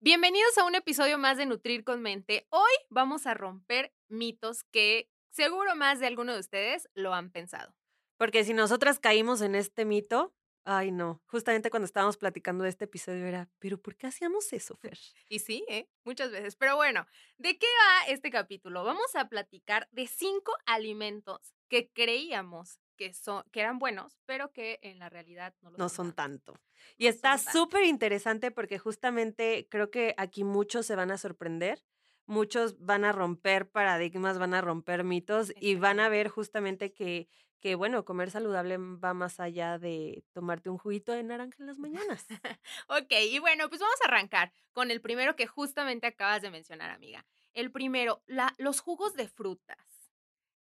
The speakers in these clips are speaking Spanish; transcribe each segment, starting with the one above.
Bienvenidos a un episodio más de Nutrir con Mente. Hoy vamos a romper mitos que seguro más de alguno de ustedes lo han pensado. Porque si nosotras caímos en este mito, ay no, justamente cuando estábamos platicando de este episodio era, pero ¿por qué hacíamos eso, Fer? Y sí, ¿eh? muchas veces. Pero bueno, ¿de qué va este capítulo? Vamos a platicar de cinco alimentos que creíamos que, son, que eran buenos, pero que en la realidad no, lo No son son tanto. tanto. Y No está súper interesante porque justamente creo que aquí muchos se van a sorprender, muchos van a romper paradigmas, van a romper mitos y van a ver justamente que, que, bueno, comer saludable va más allá de tomarte un juguito de naranja en las mañanas. Ok, y bueno, pues vamos a arrancar con el primero que justamente acabas de mencionar, amiga. El primero, la, los jugos de frutas.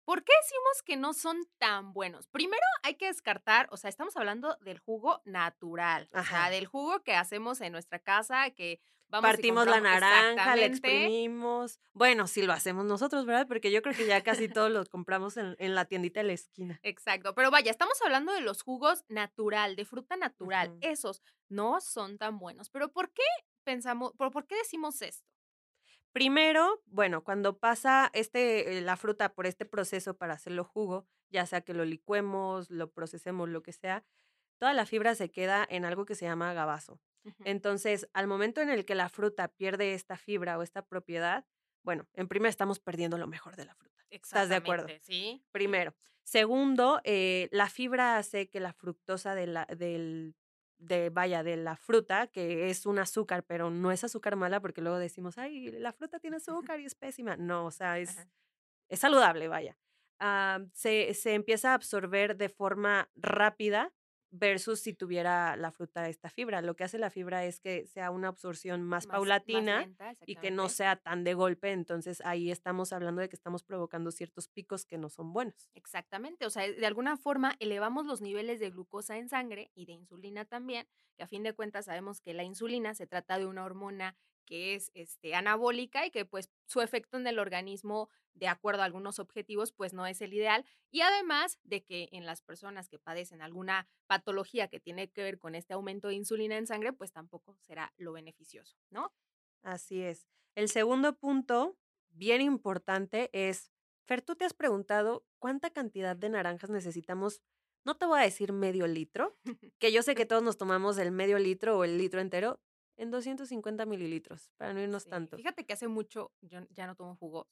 ¿Por qué decimos que no son tan buenos? Primero hay que descartar, o sea, estamos hablando del jugo natural, o sea, del jugo que hacemos en nuestra casa, que vamos y Partimos la naranja, la exprimimos. Bueno, si lo hacemos nosotros, ¿verdad? Porque yo creo que ya casi todos los compramos en, en la tiendita de la esquina. Exacto, pero vaya, estamos hablando de los jugos natural, de fruta natural. Esos no son tan buenos. Pero ¿por qué pensamos, por, por qué decimos esto? Primero, bueno, cuando pasa este, eh, la fruta por este proceso para hacerlo jugo, ya sea que lo licuemos, lo procesemos, lo que sea, toda la fibra se queda en algo que se llama gabazo. Entonces, al momento en el que la fruta pierde esta fibra o esta propiedad, bueno, en primer estamos perdiendo lo mejor de la fruta. ¿Estás de acuerdo? Sí. Primero. Segundo, eh, la fibra hace que la fructosa de la, del, de, vaya, de la fruta, que es un azúcar, pero no es azúcar mala, porque luego decimos, ay, la fruta tiene azúcar y es pésima. No, o sea, es, Ajá. es saludable, vaya. Ah, se, se empieza a absorber de forma rápida versus si tuviera la fruta esta fibra. Lo que hace la fibra es que sea una absorción más, Más- más paulatina lenta, y que no sea tan de golpe. Entonces ahí estamos hablando de que estamos provocando ciertos picos que no son buenos. Exactamente, o sea, de alguna forma elevamos los niveles de glucosa en sangre y de insulina también, que a fin de cuentas sabemos que la insulina se trata de una hormona que es este, anabólica y que pues su efecto en el organismo, de acuerdo a algunos objetivos, pues no es el ideal. Y además de que en las personas que padecen alguna patología que tiene que ver con este aumento de insulina en sangre, pues tampoco será lo beneficioso, ¿no? Así es. El segundo punto, bien importante, es, Fer, ¿tú te has preguntado cuánta cantidad de naranjas necesitamos? No te voy a decir medio litro, que yo sé que todos nos tomamos el medio litro o el litro entero en 250 mililitros, para no irnos Sí, tanto. Fíjate que hace mucho yo ya no tomo jugos,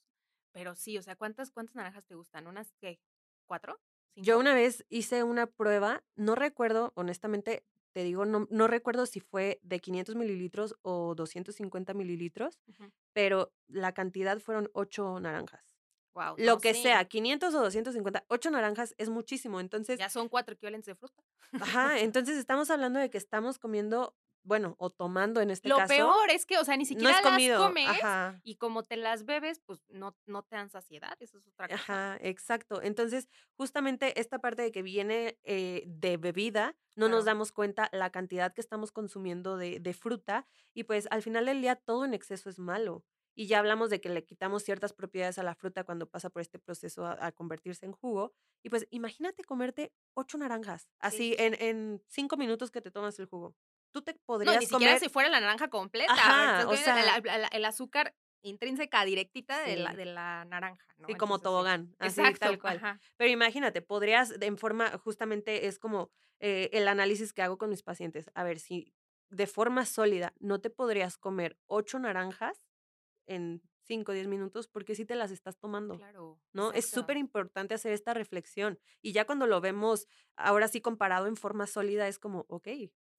pero sí, o sea, ¿cuántas, cuántas naranjas te gustan? ¿Unas qué? ¿Cuatro? Yo ¿Cinco? una vez hice una prueba, no recuerdo, honestamente, te digo, no, no recuerdo si fue de 500 mililitros o 250 mililitros, Ujú. pero la cantidad fueron ocho naranjas. Guau, Lo no, que sí, sea, 500 o 250, ocho naranjas es muchísimo. Entonces, Ya son cuatro equivalentes de fruta. ajá, entonces estamos hablando de que estamos comiendo, bueno, o tomando en este Lo caso. peor es que, o sea, ni no siquiera comido. las comes Ajá. y como te las bebes, pues no, no te dan saciedad, eso es otra cosa. Ajá, exacto. Entonces, justamente esta parte de que viene eh, de bebida, no nos damos cuenta la cantidad que estamos consumiendo de, de fruta y pues al final del día todo en exceso es malo. Y ya hablamos de que le quitamos ciertas propiedades a la fruta cuando pasa por este proceso a, a convertirse en jugo. Y pues imagínate comerte ocho naranjas, así sí, sí. En, en cinco minutos que te tomas el jugo. Tú te No, podrías ni siquiera comer... si fuera la naranja completa. Ajá, o sea- el, el- el azúcar intrínseca directita de, la, de la naranja, ¿no? Sí, como Entonces, tobogán, así Exacto, tal cual. ajá. Pero imagínate, podrías, de- en forma, justamente es como eh, el análisis que hago con mis pacientes. A ver, si de forma sólida no te podrías comer ocho naranjas en cinco o diez minutos, porque si te las estás tomando. Claro. ¿No? Es súper importante hacer esta reflexión. Y ya cuando lo vemos ahora sí comparado en forma sólida, es como, ok,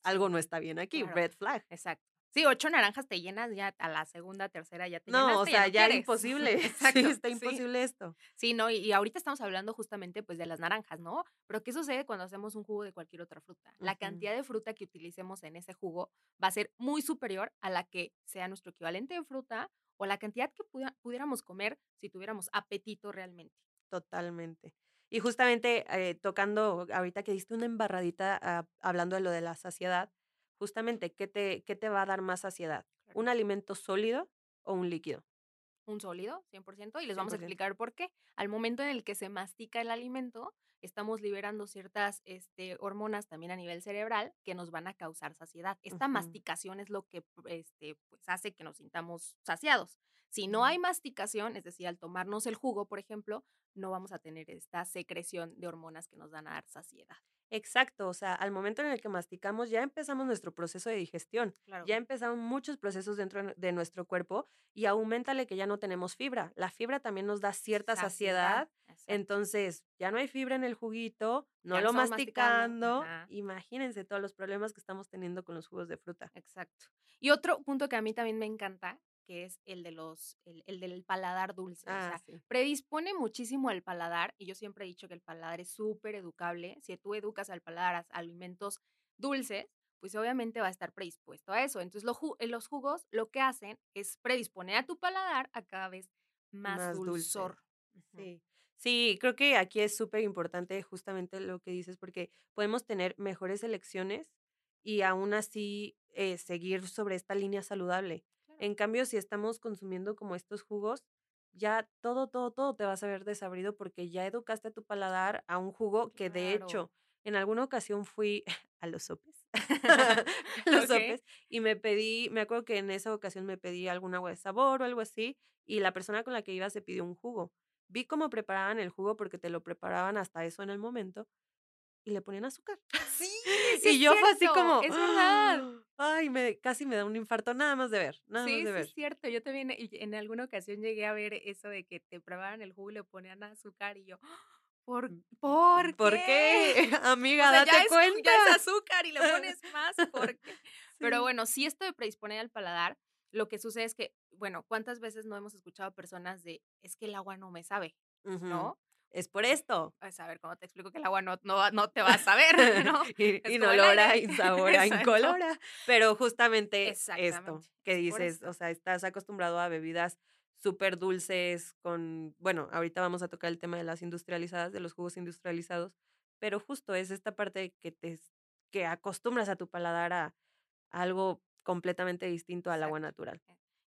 algo no está bien aquí, Claro. red flag. Exacto. Sí, ocho naranjas te llenas ya a la segunda, tercera ya te No, o sea, no ya quieres. imposible. Exacto, Sí, está sí. imposible esto. Sí, no, y, y ahorita estamos hablando justamente pues de las naranjas, ¿no? Pero ¿qué sucede cuando hacemos un jugo de cualquier otra fruta? La cantidad de fruta que utilicemos en ese jugo va a ser muy superior a la que sea nuestro equivalente de fruta o la cantidad que pudiéramos comer si tuviéramos apetito realmente. Totalmente. Y justamente eh, tocando, ahorita que diste una embarradita hablando de lo de la saciedad, justamente, ¿qué te, qué te va a dar más saciedad? Claro. ¿Un alimento sólido o un líquido? un sólido, 100%, y les vamos a 100%. explicar por qué. Al momento en el que se mastica el alimento, estamos liberando ciertas este, hormonas también a nivel cerebral que nos van a causar saciedad. Esta masticación es lo que este, pues, hace que nos sintamos saciados. Si no hay masticación, es decir, al tomarnos el jugo, por ejemplo, no vamos a tener esta secreción de hormonas que nos dan a dar saciedad. Exacto, o sea, al momento en el que masticamos ya empezamos nuestro proceso de digestión, Claro. ya empezaron muchos procesos dentro de- nuestro cuerpo y aumentale que ya no tenemos fibra. La fibra también nos da cierta saciedad, entonces ya no hay fibra en el juguito, no Ya lo masticando, imagínense todos los problemas que estamos teniendo con los jugos de fruta. Exacto. Y otro punto que a mí también me encanta, que es el de los, el, el del paladar dulce. o Ah, sea, sí. predispone muchísimo al paladar, y yo siempre he dicho que el paladar es súper educable. Si tú educas al paladar a alimentos dulces, pues obviamente va a estar predispuesto a eso. Entonces, lo ju- eh, los jugos lo que hacen es predisponer a tu paladar a cada vez más, Más dulce. dulzor. Ujú. Sí. Sí, creo que aquí es súper importante justamente lo que dices, porque podemos tener mejores elecciones y aún así eh, seguir sobre esta línea saludable. En cambio, si estamos consumiendo como estos jugos, ya todo, todo, todo te va a saber desabrido porque ya educaste a tu paladar a un jugo que de hecho en alguna ocasión fui a los sopes, a los sopes y me pedí, me acuerdo que en esa ocasión me pedí algún agua de sabor o algo así y la persona con la que iba se pidió un jugo. Vi cómo preparaban el jugo porque te lo preparaban hasta eso en el momento y le ponían azúcar. Sí, y es yo fue así como, Es verdad. ay, me, casi me da un infarto nada más de ver, nada Sí, más sí de es ver. cierto. Yo también y en alguna ocasión llegué a ver eso de que te probaban el jugo y le ponían azúcar y yo, ¿por, ¿por, ¿Por qué? Amiga, sea, date ya es, cuenta. ya es azúcar y le pones más, ¿por qué? Pero Sí. bueno, si esto de predisponer al paladar, lo que sucede es que, bueno, ¿cuántas veces no hemos escuchado personas de, es que el agua no me sabe. ¿no? Es por esto. Pues a ver, ¿cómo te explico que el agua no, no, no te va a saber, ¿no? y, Es y como el nolora, aire. insabora, incolora. Pero justamente esto que dices, o sea, estás acostumbrado a bebidas súper dulces con, bueno, ahorita vamos a tocar el tema de las industrializadas, de los jugos industrializados, pero justo es esta parte que te que acostumbras a tu paladar a, a algo completamente distinto al agua natural.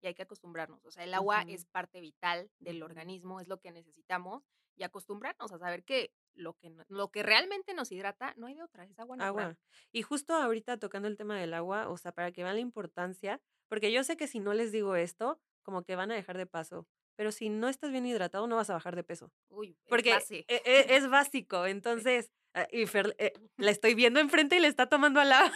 Y hay que acostumbrarnos. O sea, el agua es parte vital del organismo, es lo que necesitamos y acostumbrarnos a saber que lo que, lo que realmente nos hidrata no hay de otra, es agua natural. Agua. Y justo ahorita tocando el tema del agua, o sea, para que vean la importancia, porque yo sé que si no les digo esto, como que van a dejar de paso, pero si no estás bien hidratado, no vas a bajar de peso, Uy, es porque base. e- e- es básico. Entonces, ah, y Fer, eh, la estoy viendo enfrente y le está tomando a la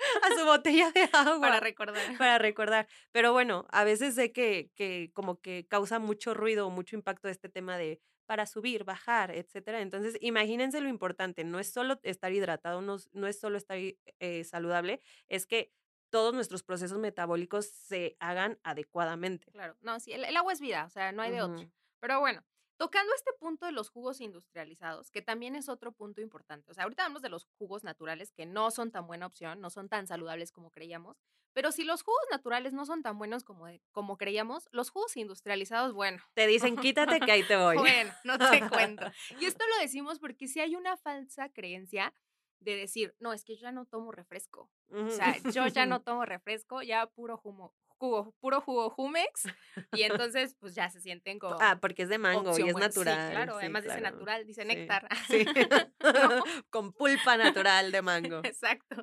a su botella de agua Para recordar. para recordar. Pero bueno, a veces sé que, que como que causa mucho ruido o mucho impacto este tema de para subir, bajar, etcétera. Entonces, imagínense lo importante, no es solo estar hidratado, no, es- no es solo estar eh, saludable, es que todos nuestros procesos metabólicos se hagan adecuadamente. Claro, no, sí, el, el agua es vida, o sea, no hay de otro. Pero bueno, tocando este punto de los jugos industrializados, que también es otro punto importante. O sea, ahorita hablamos de los jugos naturales, que no son tan buena opción, no son tan saludables como creíamos. Pero si los jugos naturales no son tan buenos como, de- como creíamos, los jugos industrializados, bueno. Te dicen, quítate que ahí te voy. Bueno, no te cuento. Y esto lo decimos porque si hay una falsa creencia de decir, no, es que yo ya no tomo refresco. O sea, yo ya no tomo refresco, ya puro jugo, jugo puro jugo Jumex. Y entonces, pues ya se sienten como. Ah, porque es de mango opción y es buena. Sí, natural. claro, sí, además dice natural, dice Sí, néctar. Sí. ¿No? Con pulpa natural de mango. Exacto.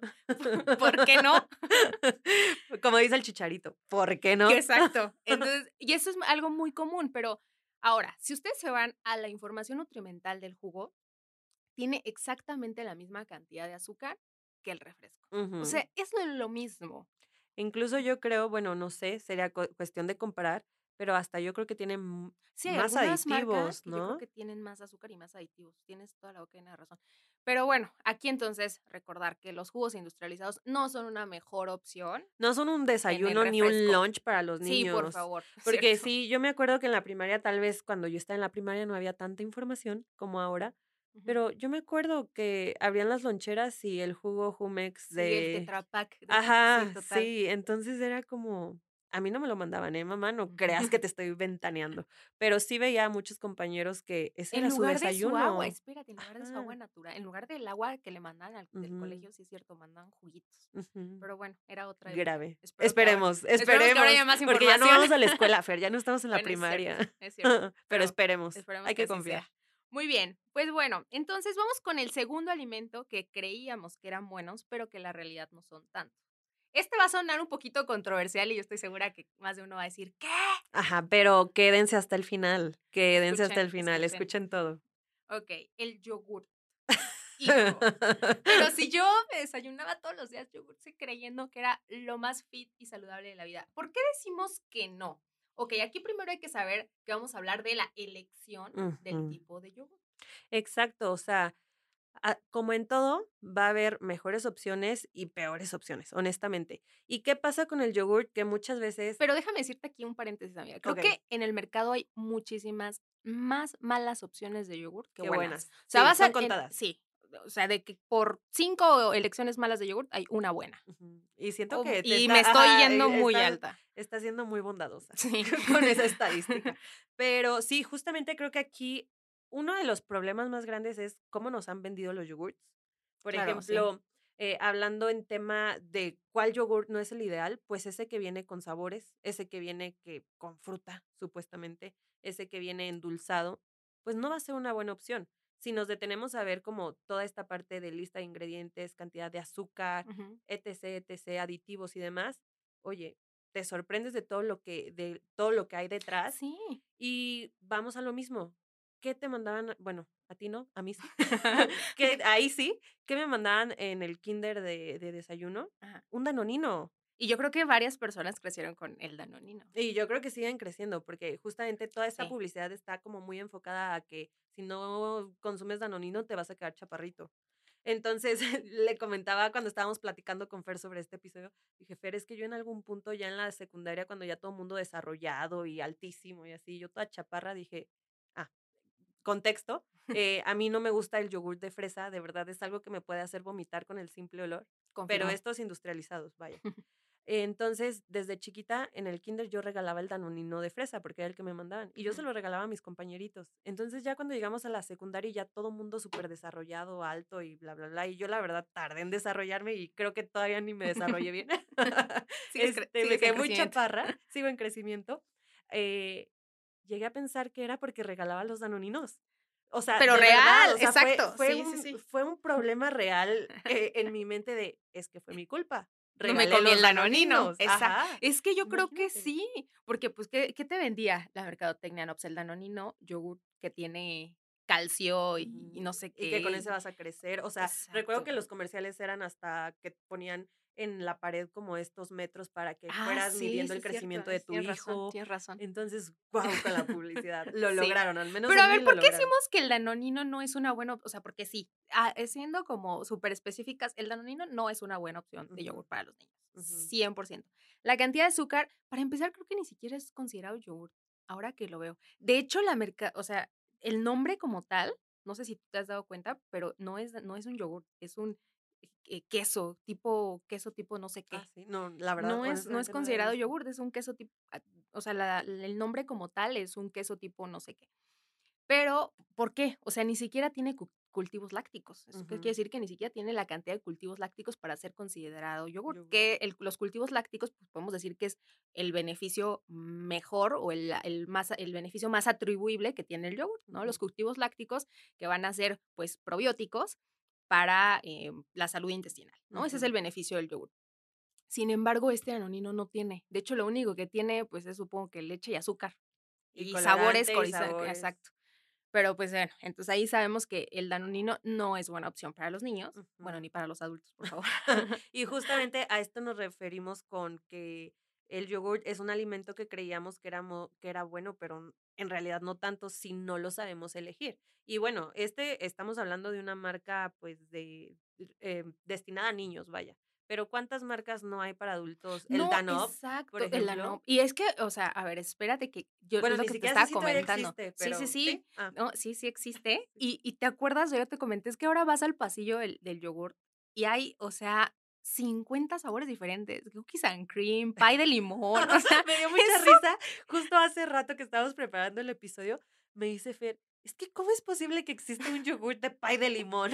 ¿Por qué no? Como dice el chicharito, ¿por qué no? Exacto. Entonces, y eso es algo muy común, pero ahora, si ustedes se van a la información nutrimental del jugo, tiene exactamente la misma cantidad de azúcar que el refresco. O sea, es lo mismo. Incluso yo creo, bueno, no sé, sería cu- cuestión de comparar, pero hasta yo creo que tienen Sí, más aditivos, que yo creo ¿no? que tienen más azúcar y más aditivos. Tienes toda la boca llena de razón. Pero bueno, aquí entonces recordar que los jugos industrializados no son una mejor opción. No son un desayuno ni un lunch para los Sí, niños. por favor. Porque ¿cierto? sí, yo me acuerdo que en la primaria, tal vez cuando yo estaba en la primaria no había tanta información como ahora, Pero yo me acuerdo que abrían las loncheras y el jugo Jumex de... el Tetra Pak. de- Ajá, sí, total. sí, entonces era como, a mí no me lo mandaban, ¿eh, mamá? No creas que te estoy ventaneando, pero sí veía a muchos compañeros que ese En era su lugar de su desayuno. agua, espérate, en lugar de su agua natural, en lugar del agua que le mandan al, del colegio, sí es cierto, mandan juguitos. Ujú. Pero bueno, era otra. Grave. Espero que ahora- esperemos, esperemos que haya más porque ya no vamos a la escuela, Fer, ya no estamos en la Bueno, es cierto, primaria, es cierto, pero, pero esperemos, Esperemos hay que, confiar. sea. Muy bien, pues bueno, entonces vamos con el segundo alimento que creíamos que eran buenos, pero que la realidad no son tanto. Este va a sonar un poquito controversial y yo estoy segura que más de uno va a decir, ¿qué? Ajá, pero quédense hasta el final, quédense hasta el final, escuchen. escuchen todo. Ok, el yogur. Hijo. Pero si yo me desayunaba todos los días yogur, creyendo que era lo más fit y saludable de la vida, ¿por qué decimos que no? Ok, aquí primero hay que saber que vamos a hablar de la elección del tipo de yogur. Exacto, o sea, a- como en todo, va a haber mejores opciones y peores opciones, honestamente. ¿Y qué pasa con el yogurt? Que muchas veces... Pero déjame decirte aquí un paréntesis, amiga. Creo que en el mercado hay muchísimas más malas opciones de yogur que buenas. buenas. O sea, Sí, vas son a en- contadas. sí. O sea, de que por cinco elecciones malas de yogur hay una buena. Y siento que... y está- me estoy yendo eh, muy está- alta. Está siendo muy bondadosa Sí. con esa estadística. Pero sí, justamente creo que aquí uno de los problemas más grandes es cómo nos han vendido los yogurts. Por Claro, sí. ejemplo, eh, hablando en tema de cuál yogurt no es el ideal, pues ese que viene con sabores, ese que viene que con fruta, supuestamente, ese que viene endulzado, pues no va a ser una buena opción. Si nos detenemos a ver como toda esta parte de lista de ingredientes, cantidad de azúcar, etc, etc, aditivos y demás, oye, te sorprendes de todo lo que de todo lo que hay detrás Sí. y vamos a lo mismo. ¿Qué te mandaban? Bueno, a ti no, a mí sí. que ahí sí, ¿qué me mandaban en el kinder de, de desayuno? Ajá. Un danonino. Y yo creo que varias personas crecieron con el danonino. Y yo creo que siguen creciendo porque justamente toda esta Sí. publicidad está como muy enfocada a que si no consumes danonino te vas a quedar chaparrito. Entonces le comentaba cuando estábamos platicando con Fer sobre este episodio, dije, Fer, es que yo en algún punto ya en la secundaria, cuando ya todo el mundo desarrollado y altísimo y así, yo toda chaparra, dije, ah, contexto, eh, a mí no me gusta el yogur de fresa, de verdad es algo que me puede hacer vomitar con el simple olor, pero Confirmo. estos industrializados, vaya. Entonces, desde chiquita, en el kinder yo regalaba el danonino de fresa, porque era el que me mandaban, y yo se lo regalaba a mis compañeritos. Entonces, ya cuando llegamos a la secundaria, ya todo mundo súper desarrollado, alto y bla, bla, bla, y yo la verdad tardé en desarrollarme y creo que todavía ni me desarrollé bien. Este, me quedé muy chaparra, sigo en crecimiento. Eh, llegué a pensar que era porque regalaba los danoninos. O sea, Pero verdad, real, o sea, fue- exacto, Fue, sí, sí, un, sí. fue un problema real eh, en mi mente de, es que fue mi culpa. No me Regalé comí los el danonino. danoninos. Exacto. Es que yo creo que sí, porque pues, ¿qué, qué te vendía la mercadotecnia? No, pues el danonino, yogur que tiene calcio y, y no sé qué. Y que con eso vas a crecer. O sea, recuerdo que los comerciales eran hasta que ponían en la pared como estos metros para que Ah, fueras sí, midiendo sí el cierto, crecimiento de tu tienes razón, hijo. tienes razón. Entonces, wow, con la publicidad. Lo Sí. lograron, al menos. Pero a ver, ¿por qué lograron. decimos que el danonino no es una buena opción? O sea, porque sí, ah, eh, siendo como súper específicas, el danonino no es una buena opción de Ujú. yogur para los niños. Ujú. 100%. La cantidad de azúcar, para empezar, creo que ni siquiera es considerado yogur, ahora que lo veo. De hecho, la merca, o sea, el nombre como tal, no sé si tú te has dado cuenta, pero no es, no es un yogur, es un eh, queso, tipo, queso tipo no sé qué. Ah, sí, no, la verdad. no, es, no es considerado yogur, es un queso tipo, ah, o sea, la- el nombre como tal es un queso tipo no sé qué. Pero, ¿por qué? O sea, ni siquiera tiene cu- cultivos lácticos. Eso qué Ujú. quiere decir que ni siquiera tiene la cantidad de cultivos lácticos para ser considerado yogur. Yogur. Que el- los cultivos lácticos, pues podemos decir que es el beneficio mejor o el, el más, el beneficio más atribuible que tiene el yogur, ¿no? Los cultivos lácticos que van a ser, pues, probióticos para eh, la salud intestinal, ¿no? Ese es el beneficio del yogur. Sin embargo, este anonino no tiene. De hecho, lo único que tiene, pues, es supongo que leche y azúcar. Y Y, sabores, y sabores. exacto. Pero pues bueno, entonces ahí sabemos que el danonino no es buena opción para los niños, bueno, Ujú. ni para los adultos, por favor. y justamente a esto nos referimos con que el yogur es un alimento que creíamos que era, que era bueno, pero en realidad no tanto si no lo sabemos elegir. Y bueno, este estamos hablando de una marca pues de eh, destinada a niños, vaya. Pero ¿cuántas marcas no hay para adultos? El No, exacto, por el ejemplo. Danone. Y es que, o sea, a ver, espérate que yo Bueno, es lo que te estaba comentando. existe, sí, pero sí, sí. Ah, No, sí, sí existe. Y, y te acuerdas, yo te comenté, es que ahora vas al pasillo del, del yogur y hay, o sea, 50 sabores diferentes. Cookies and cream, pie de limón. O sea, me dio mucha eso- risa. Justo hace rato que estábamos preparando el episodio, me dice Fer, es que ¿cómo es posible que exista un yogur de pie de limón?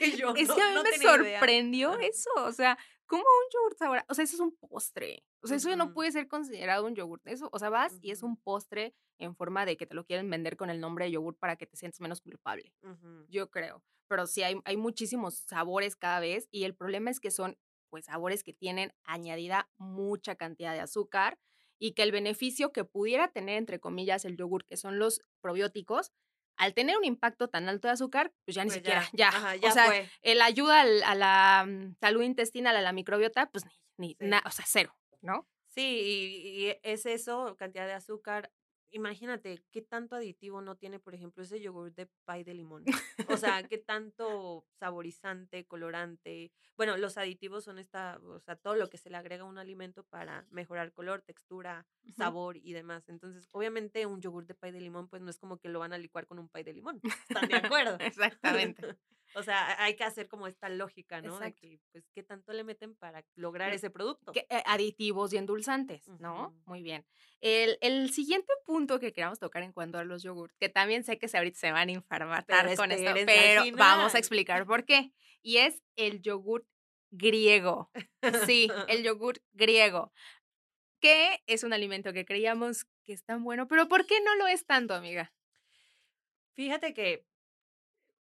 Y yo, es "No, que a mí no me tenía idea". sorprendió eso. O sea, ¿cómo un yogur sabor? O sea, eso es un postre. O sea, eso ya no puede ser considerado un yogur. Eso, o sea, vas y es un postre en forma de que te lo quieren vender con el nombre de yogur para que te sientas menos culpable. Yo creo. Pero sí hay, hay muchísimos sabores cada vez y el problema es que son pues sabores que tienen añadida mucha cantidad de azúcar y que el beneficio que pudiera tener entre comillas el yogur, que son los probióticos, al tener un impacto tan alto de azúcar, pues ya ni Pues siquiera, ya, ajá, o ya sea, fue. el ayuda al- a la mm, salud intestinal, a la microbiota, pues ni, ni Sí. na- o sea, cero, ¿no? Sí, y, y es eso, cantidad de azúcar. Imagínate qué tanto aditivo no tiene, por ejemplo, ese yogur de pie de limón. O sea, qué tanto saborizante, colorante. Bueno, los aditivos son esta, o sea, todo lo que se le agrega a un alimento para mejorar color, textura, sabor y demás. Entonces, obviamente, un yogur de pie de limón, pues no es como que lo van a licuar con un pie de limón. ¿Están de acuerdo? Exactamente. O sea, hay que hacer como esta lógica, ¿no? De que, pues, qué tanto le meten para lograr Lo- ese producto. que- eh, aditivos y endulzantes, ¿no? Muy bien. El, el siguiente punto que queramos tocar en cuanto a los yogurts, que también sé que se ahorita se van a infarmatar con esto, espérense al pero vamos a explicar por qué. Y es el yogurt griego. Sí, el yogurt griego, que es un alimento que creíamos que es tan bueno, pero ¿por qué no lo es tanto, amiga? Fíjate que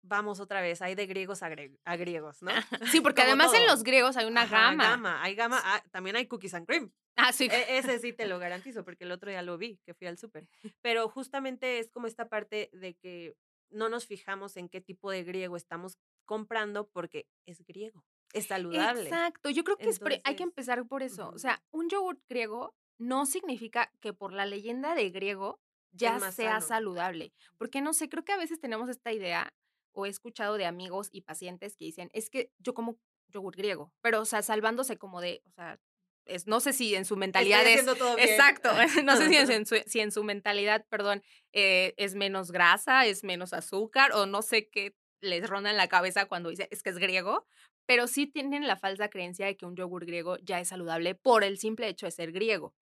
vamos otra vez, hay de griegos a, gre- a griegos, ¿no? Sí, porque Como además en los griegos hay una Ajá, gama. Hay gama, ah, también hay cookies and cream. Ah, sí. E- ese sí te lo garantizo, porque el otro ya lo vi, que fui al súper. Pero justamente es como esta parte de que no nos fijamos en qué tipo de griego estamos comprando porque es griego, es saludable. Exacto, yo creo que es pre- hay que Entonces, empezar por eso. O sea, un yogurt griego no significa que por la leyenda de griego ya sea sano. saludable. Porque no sé, creo que a veces tenemos esta idea o he escuchado de amigos y pacientes que dicen, es que yo como yogurt griego, pero o sea, salvándose como de, o sea, es, no sé si en su mentalidad Estoy es... todo bien. Exacto, no sé si en, su, si en su mentalidad, perdón, eh, es menos grasa, es menos azúcar o no sé qué les ronda en la cabeza cuando dice es que es griego, pero sí tienen la falsa creencia de que un yogur griego ya es saludable por el simple hecho de ser griego.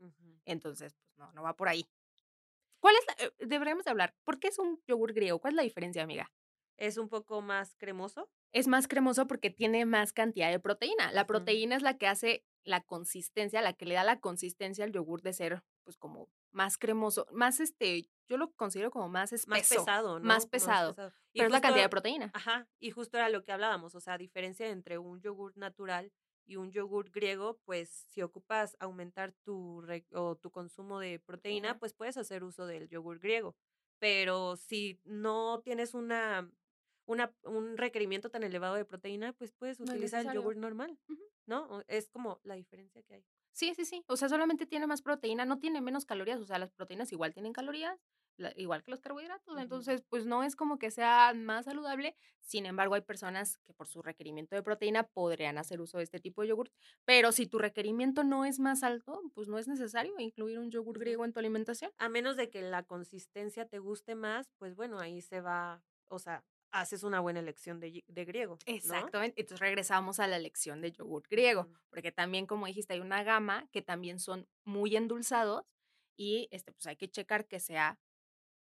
Entonces, pues no, no va por ahí. ¿Cuál es la, eh, deberíamos de hablar? ¿Por qué es un yogur griego? ¿Cuál es la diferencia, amiga? Es un poco más cremoso. Es más cremoso porque tiene más cantidad de proteína. La proteína es la que hace la consistencia, la que le da la consistencia al yogur de ser, pues, como más cremoso, más este, yo lo considero como más espeso. Más pesado, ¿no? Más pesado. Pero es la cantidad de proteína. Ajá, y justo era lo que hablábamos, o sea, a diferencia entre un yogur natural y un yogur griego, pues si ocupas aumentar tu, o tu consumo de proteína, Proteína. pues puedes hacer uso del yogur griego. Pero si no tienes una, una, un requerimiento tan elevado de proteína, pues puedes No utilizar el yogur normal. ¿no? Es como la diferencia que hay. Sí, sí, sí. O sea, solamente tiene más proteína, no tiene menos calorías. O sea, las proteínas igual tienen calorías, la- igual que los carbohidratos. Entonces, pues no es como que sea más saludable. Sin embargo, hay personas que por su requerimiento de proteína podrían hacer uso de este tipo de yogur. Pero si tu requerimiento no es más alto, pues no es necesario incluir un yogur griego en tu alimentación. A menos de que la consistencia te guste más, pues bueno, ahí se va, o sea, haces una buena elección de, de griego. ¿no? Exactamente. Entonces regresamos a la elección de yogur griego, porque también, como dijiste, hay una gama que también son muy endulzados y este, pues hay que checar que sea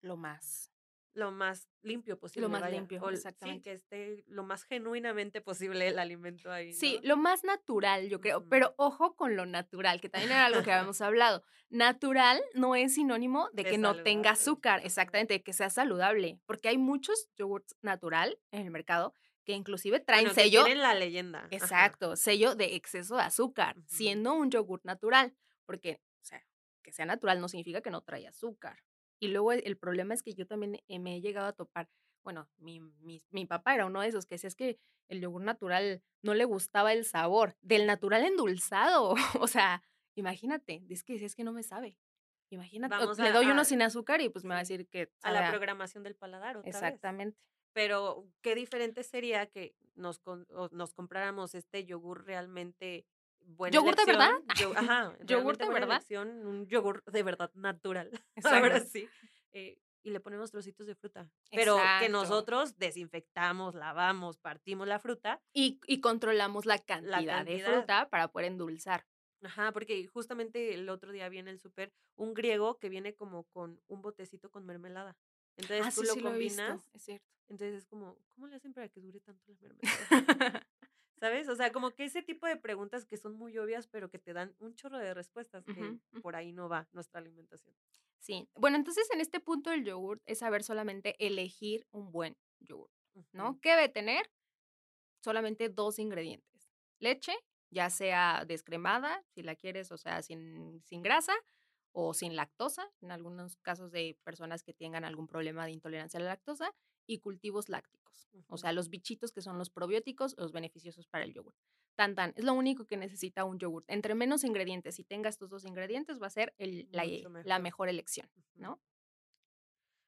lo más Lo más limpio posible. más vaya, limpio, o exactamente. Sí, que esté lo más genuinamente posible el alimento ahí. Sí, lo más natural, yo creo, pero ojo con lo natural, que también era algo que habíamos hablado. Natural no es sinónimo de De que no tenga azúcar, exactamente, de que sea saludable, porque hay muchos yogurts natural en el mercado que inclusive traen Bueno, que sello, Tienen la leyenda. ajá. exacto, sello de exceso de azúcar, siendo un yogurt natural, porque, o sea, que sea natural no significa que no trae azúcar. Y luego el el problema es que yo también eh, me he llegado a topar, bueno, mi, mi, mi papá era uno de esos que decía es que el yogur natural no le gustaba el sabor del natural endulzado. O sea, Imagínate, es que es que no me sabe. Imagínate, Vamos le a- doy uno sin azúcar y pues me va a decir que A la programación del paladar otra vez. Exactamente. Pero qué diferente sería que nos, nos compráramos este yogur realmente buena ¿Yogur de verdad? elección, yo- ajá, ¿Yogur de verdad? elección, un yogur de verdad natural. Ahora sí. eh, y le ponemos trocitos de fruta. Pero que Exacto. nosotros desinfectamos, lavamos, partimos la fruta. Y, y controlamos la cantidad, de cantidad. fruta para poder endulzar. Ajá, porque justamente el otro día vi en el súper un griego que viene como con un botecito con mermelada. Entonces ah, tú sí, lo sí lo he visto, combinas. es cierto. Entonces es como, ¿cómo le hacen para que dure tanto la mermelada? ¿Sabes? O sea, como que ese tipo de preguntas que son muy obvias, pero que te dan un chorro de respuestas, que Ujú, ujú. por ahí no va nuestra alimentación. Sí. Bueno, entonces en este punto del yogurt es saber solamente elegir un buen yogurt, ¿no? Ujú. ¿Qué debe tener? Solamente dos ingredientes. Leche, ya sea descremada, si la quieres, o sea, sin, sin grasa o sin lactosa, en algunos casos de personas que tengan algún problema de intolerancia a la lactosa, y cultivos lácticos, o sea, los bichitos que son los probióticos, los beneficiosos para el yogur. Tan tan, es lo único que necesita un yogur. Entre menos ingredientes y tenga estos dos ingredientes, va a ser el- la, la mejor. elección. ¿no?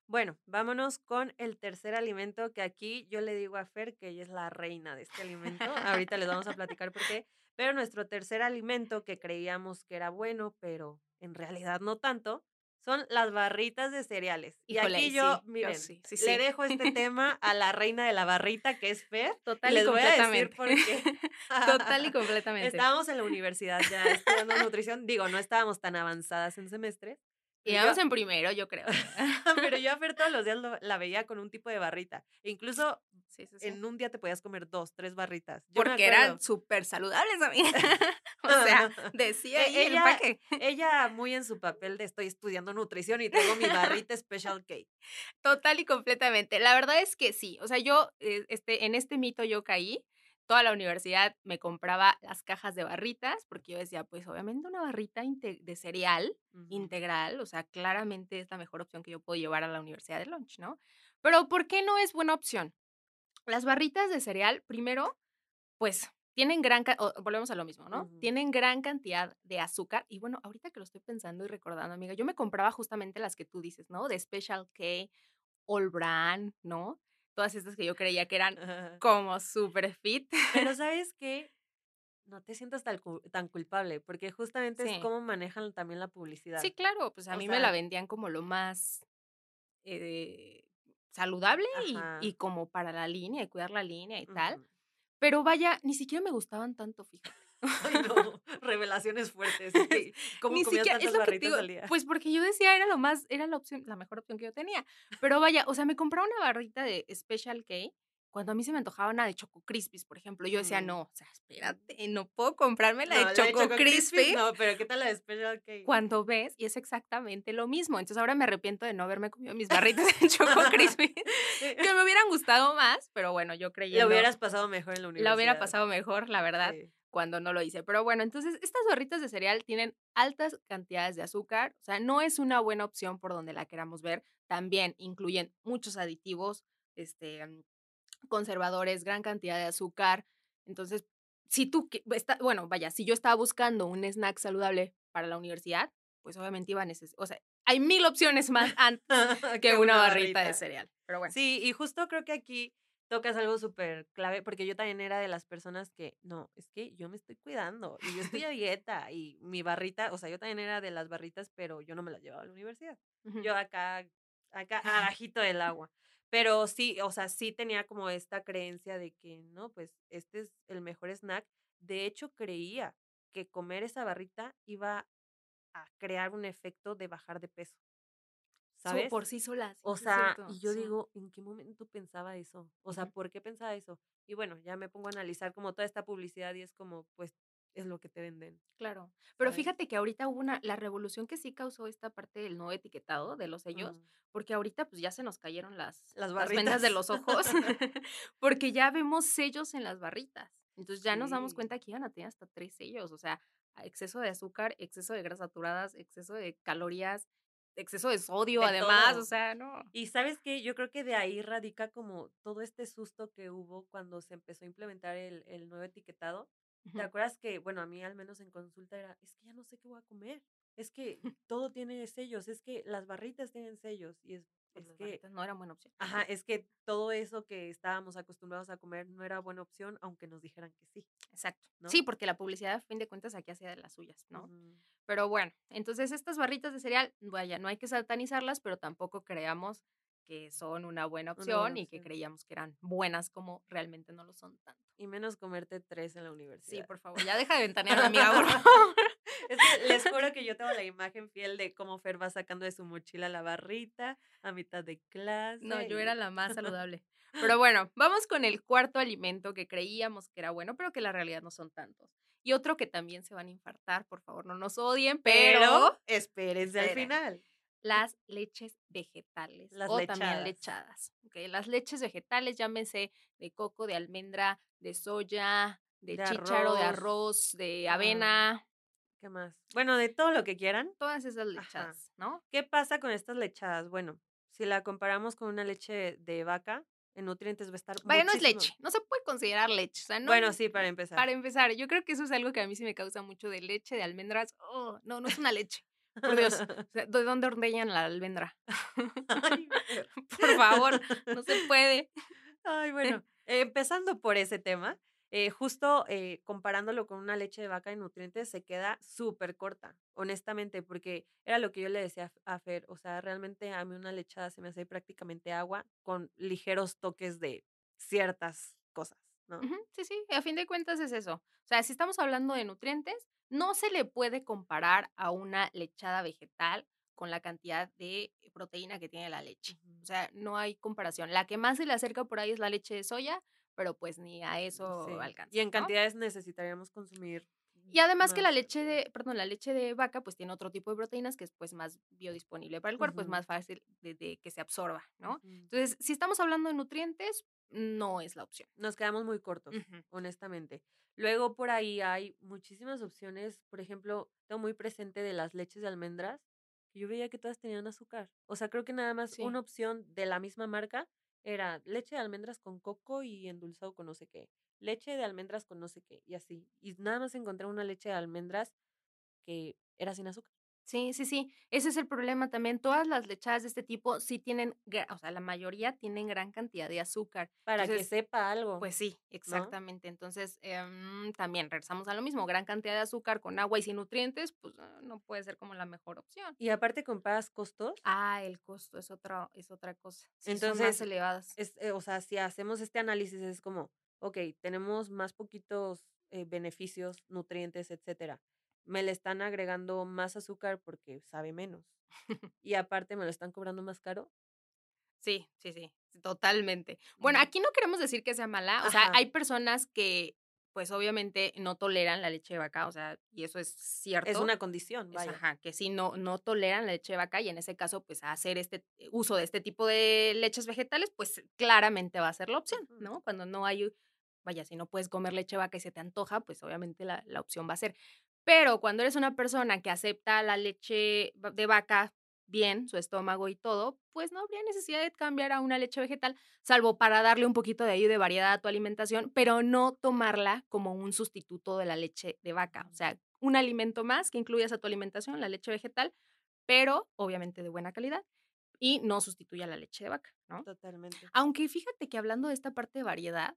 Bueno, vámonos con el tercer alimento que aquí yo le digo a Fer que ella es la reina de este alimento. Ahorita les vamos a platicar por qué. Pero nuestro tercer alimento que creíamos que era bueno, pero en realidad no tanto, son las barritas de cereales. Híjole, y aquí sí, yo, yo miren, sí, sí, le dejo este tema a la reina de la barrita que es Fer. Total les y voy a decir completamente. por qué. Total y completamente. Estábamos en la universidad ya estudiando nutrición. Digo, no estábamos tan avanzadas en semestres. Y vamos en primero, yo creo. pero yo a Fer todos los días lo- la veía con un tipo de barrita. E incluso Sí, sí, sí. en un día te podías comer dos, tres barritas. Yo Porque eran súper saludables, amiga. o sea, decía E- el ella-. Ella muy en su papel de estoy estudiando nutrición y tengo mi barrita Special K. Total y completamente. La verdad es que sí. O sea, yo, eh, este, en este mito yo caí. Toda la universidad me compraba las cajas de barritas, porque yo decía, pues obviamente una barrita de cereal integral, o sea, claramente es la mejor opción que yo puedo llevar a la universidad de lunch, ¿no? Pero ¿por qué no es buena opción? Las barritas de cereal, primero, pues tienen gran, volvemos a lo mismo, ¿no? Tienen gran cantidad de azúcar y bueno, ahorita que lo estoy pensando y recordando, amiga, yo me compraba justamente las que tú dices, ¿no? De Special K, All Brand, ¿no? Todas estas que yo creía que eran como super fit. Pero ¿sabes qué? No te sientas tan, tan culpable, porque justamente Sí. es cómo manejan también la publicidad. Sí, claro, pues a O mí me la vendían como lo más eh, saludable y, y como para la línea y cuidar la línea y tal. Pero vaya, ni siquiera me gustaban tanto, fíjate. Ay, no, revelaciones fuertes. que, ¿Cómo Ni siquiera, es lo que digo, al día? pues porque yo decía era lo más, era la opción, la mejor opción que yo tenía. Pero vaya, o sea, me compraba una barrita de Special K cuando a mí se me antojaba una de Choco Crispies, por ejemplo. Yo decía, Mm. no, o sea, espérate, no puedo comprarme la No, de Choco, Crispies, No, pero ¿qué tal la de Special K? cuando ves y es exactamente lo mismo. Entonces ahora me arrepiento de no haberme comido mis barritas de Choco Crispy, que me hubieran gustado más, pero bueno, yo creí Lo hubieras pasado mejor en la universidad. la hubiera pasado mejor, la verdad Sí. Cuando no lo hice. Pero bueno, entonces estas barritas de cereal tienen altas cantidades de azúcar, o sea, no es una buena opción por donde la queramos ver. También incluyen muchos aditivos, este, mm, conservadores, gran cantidad de azúcar. Entonces, si tú, está, bueno, vaya, si yo estaba buscando un snack saludable para la universidad, pues obviamente iba a necesitar, o sea, hay mil opciones más antes que una barrita de cereal. Pero bueno. Sí, y justo creo que aquí tocas algo súper clave, porque yo también era de las personas que, no, es que yo me estoy cuidando y yo estoy a dieta y mi barrita, o sea, yo también era de las barritas, pero yo no me las llevaba a la universidad. Yo acá, acá, abajito del agua. Pero sí, o sea, sí tenía como esta creencia de que, no, pues este es el mejor snack. De hecho, creía que comer esa barrita iba a crear un efecto de bajar de peso. Por sí solas. O sí sea, cierto, y yo sí. digo, ¿en qué momento pensaba eso? O sea. ¿por qué pensaba eso? Y bueno, ya me pongo a analizar como toda esta publicidad y es como, pues, es lo que te venden. Claro. Pero ¿sabes? fíjate que ahorita hubo una, la revolución que sí causó esta parte del no etiquetado de los sellos, Mm. porque ahorita pues ya se nos cayeron las, Las de los ojos, porque ya vemos sellos en las barritas. Entonces ya nos damos cuenta que iban a tener hasta tres sellos, o sea, exceso de azúcar, exceso de grasas saturadas, exceso de calorías, exceso de sodio De además, todo. o sea, no. Y sabes qué, yo creo que de ahí radica como todo este susto que hubo cuando se empezó a implementar el, el nuevo etiquetado, ¿Te acuerdas que, bueno, a mí al menos en consulta era, es que ya no sé qué voy a comer? Es que todo tiene sellos, es que las barritas tienen sellos y es, es las que, no era buena opción. ajá, es que todo eso que estábamos acostumbrados a comer no era buena opción, aunque nos dijeran que sí, Exacto. ¿no? Sí, porque la publicidad, a fin de cuentas, aquí hacía de las suyas, ¿no? Pero bueno, entonces estas barritas de cereal, vaya, no hay que satanizarlas, pero tampoco creamos que son una buena Una opción y que creíamos que eran buenas como realmente no lo son tanto. Y menos comerte tres en la Sí, universidad. por favor, ya deja de ventanear a mi amiga, por favor. Es que les juro que yo tengo la imagen fiel de cómo Fer va sacando de su mochila la barrita a mitad de clase. No, yo era la más saludable. Pero bueno, vamos con el cuarto alimento que creíamos que era bueno, pero que la realidad no son tantos. Y otro que también se van a infartar, por favor, no nos odien, pero, Pero espérense al final. las leches vegetales Las o también lechadas. lechadas. ¿ok? Las leches vegetales, llámese de coco, de almendra, de soya, de, De chícharo, de arroz. de avena, ¿Qué más? Bueno, de todo lo que quieran. todas esas Ajá. lechadas, ¿no? ¿Qué pasa con estas lechadas? Bueno, si la comparamos con una leche de vaca, en nutrientes va a estar Vaya, no es leche, no se puede considerar leche. O sea, no, Bueno, sí, para empezar. Para empezar, yo creo que eso es algo que a mí sí me causa mucho de leche, de almendras. Oh, no, no es una leche. Por Dios. O sea, ¿De dónde ordeñan la almendra? Ay. Por favor, no se puede. Ay, bueno, eh, empezando por ese tema, eh, justo eh, comparándolo con una leche de vaca en nutrientes, se queda súper corta, honestamente, porque era lo que yo le decía a Fer, o sea, realmente a mí una lechada se me hace prácticamente agua con ligeros toques de ciertas cosas, ¿no? Sí, sí, a fin de cuentas es eso. O sea, si estamos hablando de nutrientes, no se le puede comparar a una lechada vegetal con la cantidad de proteína que tiene la leche. O sea, no hay comparación. La que más se le acerca por ahí es la leche de soya, pero pues ni a eso Sí, alcanza. Y en ¿no? cantidades necesitaríamos consumir. Y además que la leche de, perdón, la leche de vaca pues tiene otro tipo de proteínas que es pues más biodisponible para el cuerpo, es más fácil de, de que se absorba, ¿no? Entonces, si estamos hablando de nutrientes, no es la opción. Nos quedamos muy cortos, honestamente. Luego por ahí hay muchísimas opciones. Por ejemplo, tengo muy presente de las leches de almendras, yo veía que todas tenían azúcar. O sea, creo que nada más Sí. una opción de la misma marca era leche de almendras con coco y endulzado con no sé qué. Leche de almendras con no sé qué. Y así. Y nada más encontré una leche de almendras que era sin azúcar. Sí, sí, sí. Ese es el problema también. Todas las lechadas de este tipo sí tienen, o sea, la mayoría tienen gran cantidad de azúcar. Para Entonces, que sepa algo. Pues sí, exactamente. Entonces, em, también regresamos a lo mismo. Gran cantidad de azúcar con agua y sin nutrientes, pues ah, no puede ser como la mejor opción. Y aparte comparas costos. Ah, el costo es otra, es otra cosa. Sí, son más Entonces, elevadas. es, eh, o sea, si hacemos este análisis es como, ok, tenemos más poquitos eh, beneficios, nutrientes, etcétera. Me le están agregando más azúcar porque sabe menos. Y aparte me lo están cobrando más caro. Sí, sí, sí, totalmente. Bueno, aquí no queremos decir que sea mala, o sea, Ajá. hay personas que, pues obviamente no toleran la leche de vaca, o sea, y eso es cierto. Es una condición, vaya. ajá, que sí no, no toleran la leche de vaca y en ese caso, pues hacer este uso de este tipo de leches vegetales, pues claramente va a ser la opción. ¿no? Cuando no hay, vaya, si no puedes comer leche de vaca y se te antoja, pues obviamente la, la opción va a ser. Pero cuando eres una persona que acepta la leche de vaca bien, su estómago y todo, pues no habría necesidad de cambiar a una leche vegetal, salvo para darle un poquito de ahí de variedad a tu alimentación, pero no tomarla como un sustituto de la leche de vaca. O sea, un alimento más que incluyas a tu alimentación, la leche vegetal, pero obviamente de buena calidad y no sustituya la leche de vaca, ¿no? Totalmente. Aunque fíjate que hablando de esta parte de variedad,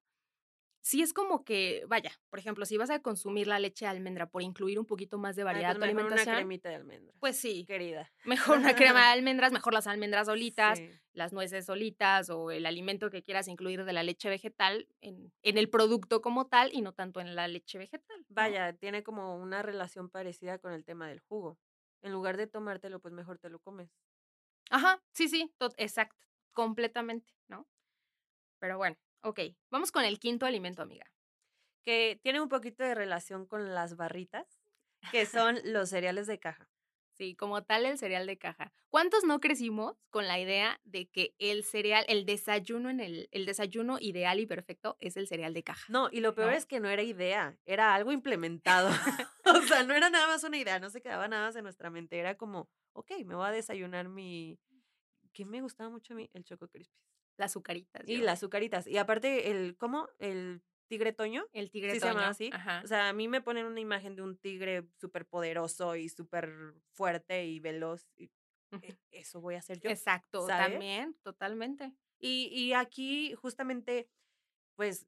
sí es como que, vaya, por ejemplo, si vas a consumir la leche de almendra por incluir un poquito más de Ay, variedad a pues tu mejor una alimentación, cremita de almendras. pues sí, Querida. mejor una crema de almendras, mejor las almendras solitas, Sí. las nueces solitas o el alimento que quieras incluir de la leche vegetal en, en el producto como tal y no tanto en la leche vegetal. ¿no? Vaya, tiene como una relación parecida con el tema del jugo. En lugar de tomártelo, pues mejor te lo comes. Ajá, sí, sí, exacto, completamente, ¿no? Pero bueno, ok, vamos con el quinto alimento, amiga. Que tiene un poquito de relación con las barritas, que son los cereales de caja. Sí, como tal el cereal de caja. ¿Cuántos no crecimos con la idea de que el cereal, el desayuno en el, el desayuno ideal y perfecto es el cereal de caja? No, y lo peor ¿No? es que no era idea, era algo implementado. o sea, no era nada más una idea, no se quedaba nada más en nuestra mente. Era como, ok, me voy a desayunar mi. ¿Qué me gustaba mucho a mí? El Choco Crispies. Las azucaritas. Y yo. las azucaritas. Y aparte, el, ¿cómo? El tigre toño. El tigre Sí se toño. llama así. Ajá. O sea, a mí me ponen una imagen de un tigre súper poderoso y súper fuerte y veloz. y, e- eso voy a hacer yo. Exacto, también, totalmente. Y, y aquí justamente, pues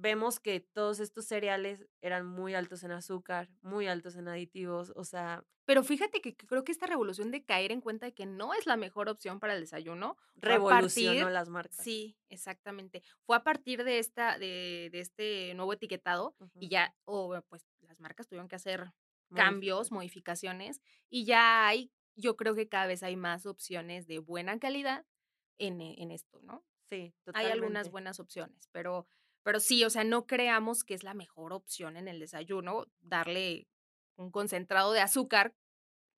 vemos que todos estos cereales eran muy altos en azúcar, muy altos en aditivos, o sea, Pero fíjate que creo que esta revolución de caer en cuenta de que no es la mejor opción para el desayuno revolucionó partir- las marcas. Sí, exactamente. Fue a partir de esta, de, de este nuevo etiquetado y Ujú. ya, o pues las marcas tuvieron que hacer cambios, modificaciones, y ya hay, yo creo que cada vez hay más opciones de buena calidad en, e- en esto, ¿no? Sí, Hay algunas totalmente. buenas opciones, pero, pero sí, o sea, no creamos que es la mejor opción en el desayuno darle un concentrado de azúcar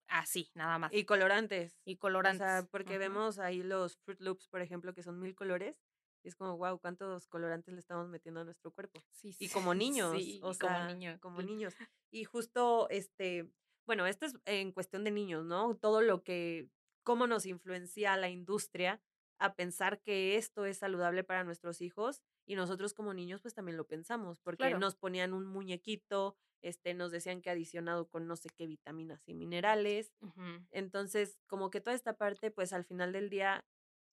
así, nada más. Y colorantes. Y O colorantes. sea, porque vemos ahí los Fruit Loops, por ejemplo, que son mil colores. Y es como, wow, cuántos colorantes le estamos metiendo a nuestro cuerpo. Sí, Y sí, como niños, sí, o y sea, como niño. como niños. Y justo, este, bueno, esto es en cuestión de niños, ¿no? Todo lo que, cómo nos influencia la industria a pensar que esto es saludable para nuestros hijos y nosotros como niños pues también lo pensamos, porque Claro. nos ponían un muñequito, este, nos decían que adicionado con no sé qué vitaminas y minerales. Entonces, como que toda esta parte, pues al final del día,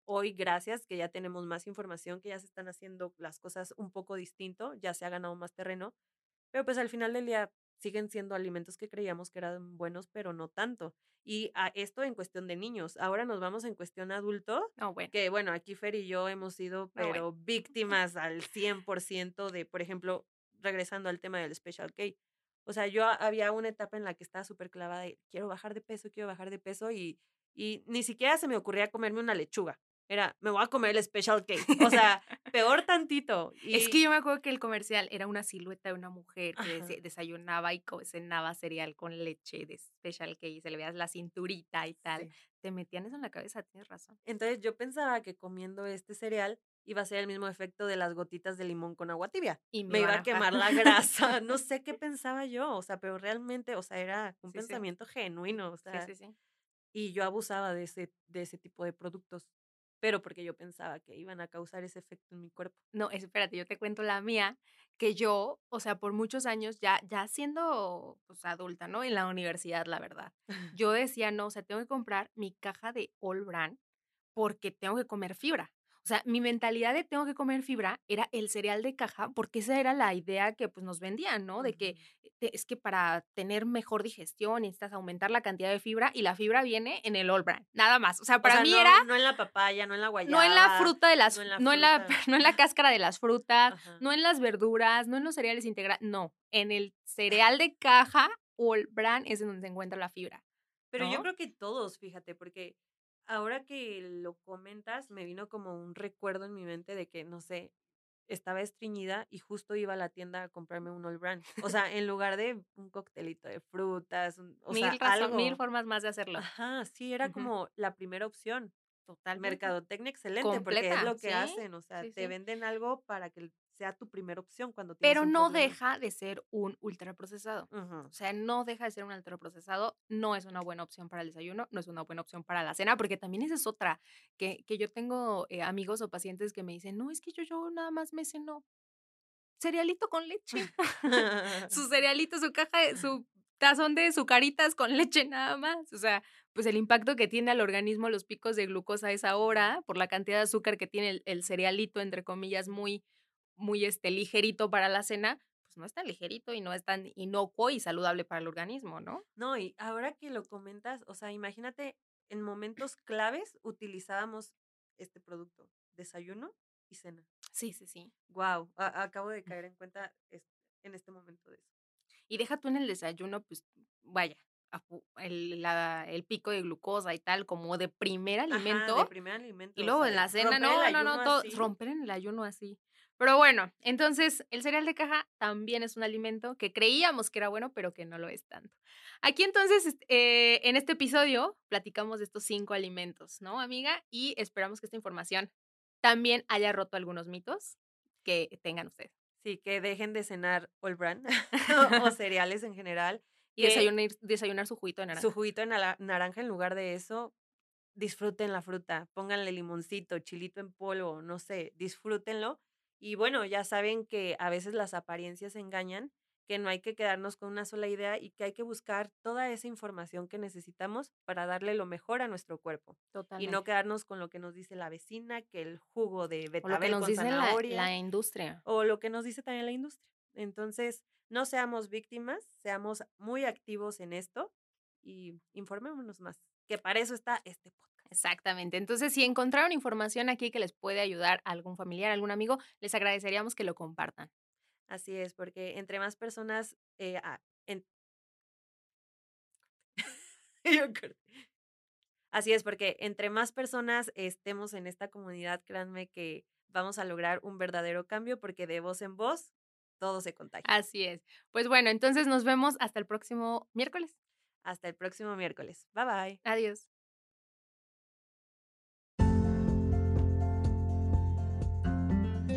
hoy, gracias, que ya tenemos más información, que ya se están haciendo las cosas un poco distinto, ya se ha ganado más terreno, pero pues al final del día siguen siendo alimentos que creíamos que eran buenos, pero no tanto. Y a esto en cuestión de niños. Ahora nos vamos en cuestión adulto, No, bueno. que bueno, aquí Fer y yo hemos sido, bueno. pero víctimas al 100% de, por ejemplo, regresando al tema del Special K. O sea, yo había una etapa en la que estaba súper clavada de quiero bajar de peso, quiero bajar de peso y, y ni siquiera se me ocurría comerme una lechuga. Era, me voy a comer el Special K. O sea, peor tantito. Es Y- que yo me acuerdo que el comercial era una silueta de una mujer que Ajá. desayunaba y cenaba cereal con leche de Special K y se le veía la cinturita y tal. Sí. Te metían eso en la cabeza, tienes razón. Entonces yo pensaba que comiendo este cereal iba a ser el mismo efecto de las gotitas de limón con agua tibia. Y Me iba a quemar la grasa. No sé qué pensaba yo, o sea, pero realmente, o sea, era un Sí, sí. pensamiento genuino, o sea, Sí, sí, sí. y yo abusaba de ese, de ese tipo de productos, pero porque yo pensaba que iban a causar ese efecto en mi cuerpo. No, espérate, yo te cuento la mía, que yo, o sea, por muchos años, ya, ya siendo pues, adulta, ¿no? En la universidad, la verdad. Yo decía, no, o sea, tengo que comprar mi caja de All Brand porque tengo que comer fibra. O sea, mi mentalidad de tengo que comer fibra era el cereal de caja, porque esa era la idea que pues nos vendían, ¿no? De que es que para tener mejor digestión necesitas aumentar la cantidad de fibra y la fibra viene en el All Brand, nada más. O sea, O para sea, mí no, era no en la papaya, no en la guayaba. no en la fruta de las, no en la no en la, fruta. no en la cáscara de las frutas, Ajá. no en las verduras, no en los cereales integrales, no, en el cereal de caja All Brand es en donde se encuentra la fibra. Pero yo creo que todos, fíjate, porque ahora que lo comentas, me vino como un recuerdo en mi mente de que, no sé, estaba estreñida y justo iba a la tienda a comprarme un All Brand. O sea, en lugar de un coctelito de frutas, un- o mil sea, razón- mil formas más de hacerlo. Ajá, sí, era como la primera opción. Totalmente. Mercadotecnia excelente, porque es Completa, lo que sí, hacen, o sea, sí, te sí. venden algo para que sea tu primera opción cuando tienes Pero un no problema. deja de ser un ultraprocesado. O sea, no deja de ser un ultraprocesado, no es una buena opción para el desayuno, no es una buena opción para la cena, porque también esa es otra, que, que yo tengo eh, amigos o pacientes que me dicen, no, es que yo, yo nada más me ceno cerealito con leche. su cerealito, su caja, su tazón de sucaritas con leche nada más. O sea, pues el impacto que tiene al organismo los picos de glucosa a esa hora, por la cantidad de azúcar que tiene el, el cerealito, entre comillas, muy, muy este, ligerito para la cena, pues no es tan ligerito y no es tan inocuo y saludable para el organismo, ¿no? No, y ahora que lo comentas, o sea, imagínate, en momentos claves utilizábamos este producto, desayuno y cena. Sí, sí, sí. Wow, acabo de caer en cuenta en este momento de eso. Y deja tú en el desayuno, pues vaya, el, la- el pico de glucosa y tal, como de primer Ajá, alimento. de primer alimento. Y o luego sea, en la cena, no, no, no, todo, romper en el ayuno así. Pero bueno, entonces el cereal de caja también es un alimento que creíamos que era bueno, pero que no lo es tanto. Aquí entonces, eh, en este episodio, platicamos de estos cinco alimentos, ¿no, amiga? Y esperamos que esta información también haya roto algunos mitos que tengan ustedes. Sí, que dejen de cenar all brand o cereales en general. Y desayunar, desayunar su juguito de naranja. Su juguito de naranja en lugar de eso, disfruten la fruta, pónganle limoncito, chilito en polvo, no sé, disfrútenlo. Y bueno, ya saben que a veces las apariencias engañan, que no hay que quedarnos con una sola idea y que hay que buscar toda esa información que necesitamos para darle lo mejor a nuestro cuerpo. Y no quedarnos con lo que nos dice la vecina, que el jugo de o lo que betabel nos con dice la, zanahoria la industria. o lo que nos dice también la industria. Entonces, no seamos víctimas, seamos muy activos en esto y informémonos más, que para eso está este podcast. Exactamente. Entonces, si encontraron información aquí que les puede ayudar a algún familiar, a algún amigo, les agradeceríamos que lo compartan. Así es, porque entre más personas... eh, ah, en-. Así es, porque entre más personas estemos en esta comunidad, créanme que vamos a lograr un verdadero cambio, porque de voz en voz todo se contagia. Así es. Pues bueno, entonces nos vemos hasta el próximo miércoles. Hasta el próximo miércoles. Bye bye. Adiós.